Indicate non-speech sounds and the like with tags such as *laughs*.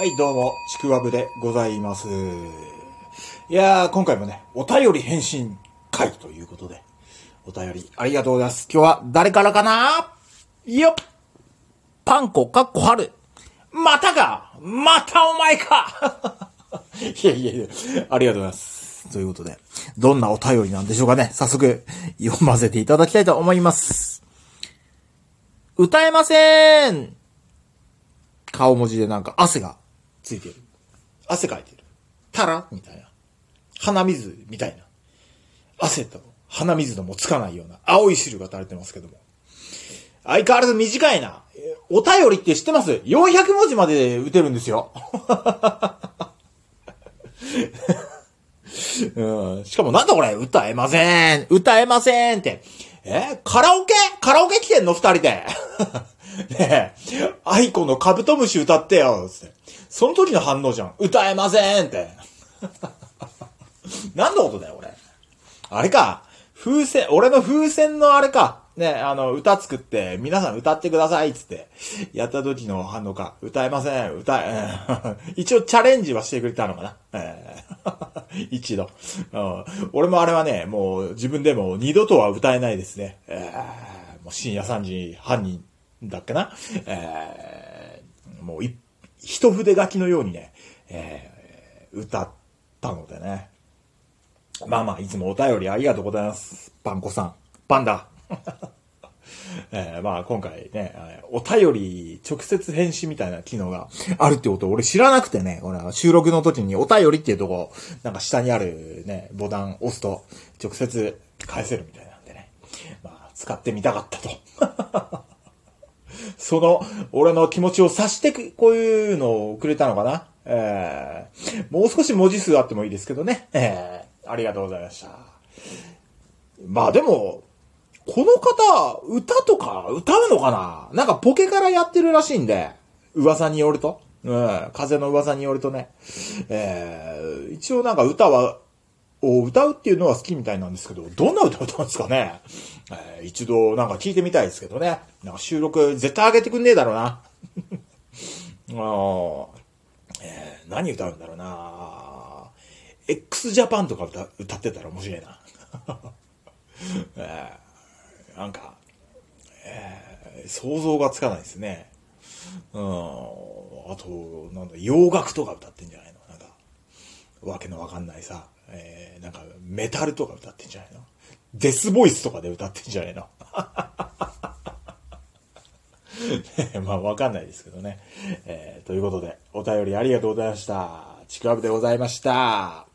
はい、どうも、ちくわぶでございます。いやー、今回もね、お便り返信会ということで、お便りありがとうございます。今日は誰からかな？よっパンコかっこ春。またか？またお前か？*laughs* いやいやいや、ありがとうございます。ということで、どんなお便りなんでしょうかね？早速、読ませていただきたいと思います。歌えません顔文字でなんか汗がついてる。汗かいてる。たらみたいな。鼻水みたいな。汗と鼻水ともつかないような青い汁が垂れてますけども。相変わらず短いな。お便りって知ってます ?400 文字まで打てるんですよ。*laughs* うん、しかもなんだこれ歌えません？歌えませんって。え？カラオケ？カラオケ来てんの？二人で。*laughs* ねえ、 aikoのカブトムシ歌ってよ、つって。その時の反応じゃん。歌えませんって。*laughs* 何のことだよ、俺。あれか。風船、俺の風船のあれか。ね、あの、歌作って、皆さん歌ってください、つって。やった時の反応か。歌えません、歌え、*laughs* 一応チャレンジはしてくれたのかな。えー *laughs* 一度、うん。俺もあれはね、もう自分でも二度とは歌えないですね。えーもう深夜3時半に、だっけな。えーもうい、一筆書きのようにね、えー歌ったのでね。まあまあ、いつもお便りありがとうございます。パンコさん。パンダ。*laughs* えーまあ今回ね、お便り直接返信みたいな機能があるってことを俺知らなくてね、俺は収録の時にお便りっていうとこ、なんか下にあるね、ボタン押すと直接返せるみたいなんでね。まあ使ってみたかったと。その、俺の気持ちを察してく、こういうのをくれたのかな？えー、もう少し文字数あってもいいですけどね。えー、ありがとうございました。まあでも、この方、歌とか歌うのかな？なんかポケからやってるらしいんで、噂によると。うん、風の噂によるとね。えー、一応なんか歌は、を歌うっていうのは好きみたいなんですけど、どんな歌歌うんですかね、えー一度なんか聞いてみたいですけどね。なんか収録絶対上げてくんねえだろうな。*laughs* あえー何歌うんだろうな x ジャパンとか歌歌ってたら面白いな。*laughs* えーなんか、えー想像がつかないですね。うん。あと、なんだ、洋楽とか歌ってんじゃないの、わけのわかんないさ、えーなんか、メタルとか歌ってんじゃないの？デスボイスとかで歌ってんじゃないの？*laughs* まあ、わかんないですけどね。えーということで、お便りありがとうございました。ちくわぶでございました。